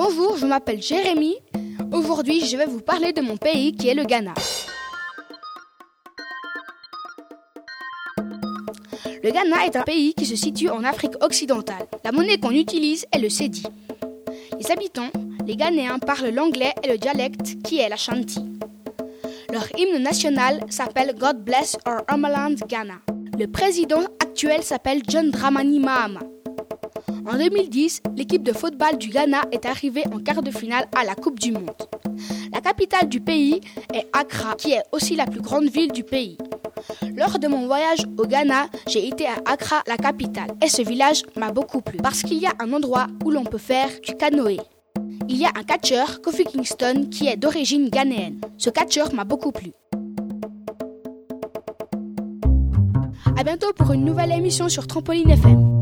Bonjour, je m'appelle Jérémy. Aujourd'hui, je vais vous parler de mon pays qui est le Ghana. Le Ghana est un pays qui se situe en Afrique occidentale. La monnaie qu'on utilise est le cedi. Les habitants, les Ghanéens, parlent l'anglais et le dialecte qui est l'Ashanti. Leur hymne national s'appelle God Bless Our Homeland Ghana. Le président actuel s'appelle John Dramani Mahama. En 2010, l'équipe de football du Ghana est arrivée en quart de finale à la Coupe du Monde. La capitale du pays est Accra, qui est aussi la plus grande ville du pays. Lors de mon voyage au Ghana, j'ai été à Accra, la capitale, et ce village m'a beaucoup plu parce qu'il y a un endroit où l'on peut faire du canoë. Il y a un catcheur, Kofi Kingston, qui est d'origine ghanéenne. Ce catcheur m'a beaucoup plu. À bientôt pour une nouvelle émission sur Trampoline FM.